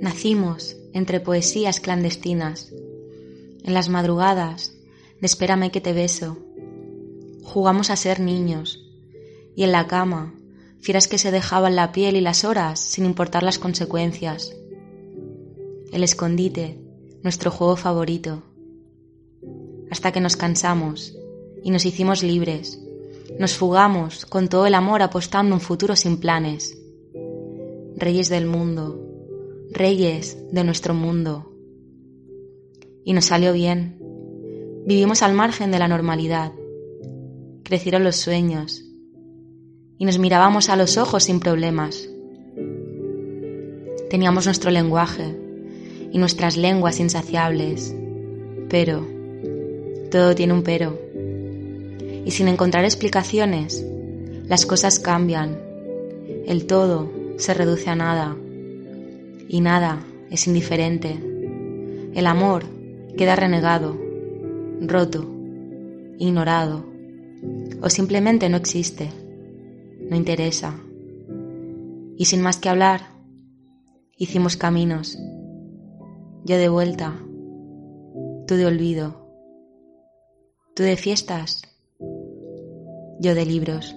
Nacimos entre poesías clandestinas, en las madrugadas de espérame que te beso. Jugamos a ser niños y en la cama fieras que se dejaban la piel y las horas sin importar las consecuencias. El escondite, nuestro juego favorito. Hasta que nos cansamos y nos hicimos libres. Nos fugamos con todo el amor apostando un futuro sin planes. Reyes del mundo, reyes de nuestro mundo. Y nos salió bien. Vivimos al margen de la normalidad. Crecieron los sueños. Y nos mirábamos a los ojos sin problemas. Teníamos nuestro lenguaje y nuestras lenguas insaciables. Pero, todo tiene un pero. Y sin encontrar explicaciones, las cosas cambian. El todo se reduce a nada y nada es indiferente. El amor queda renegado, roto, ignorado o simplemente no existe, no interesa. Y sin más que hablar, hicimos caminos, yo de vuelta, tú de olvido, tú de fiestas, yo de libros.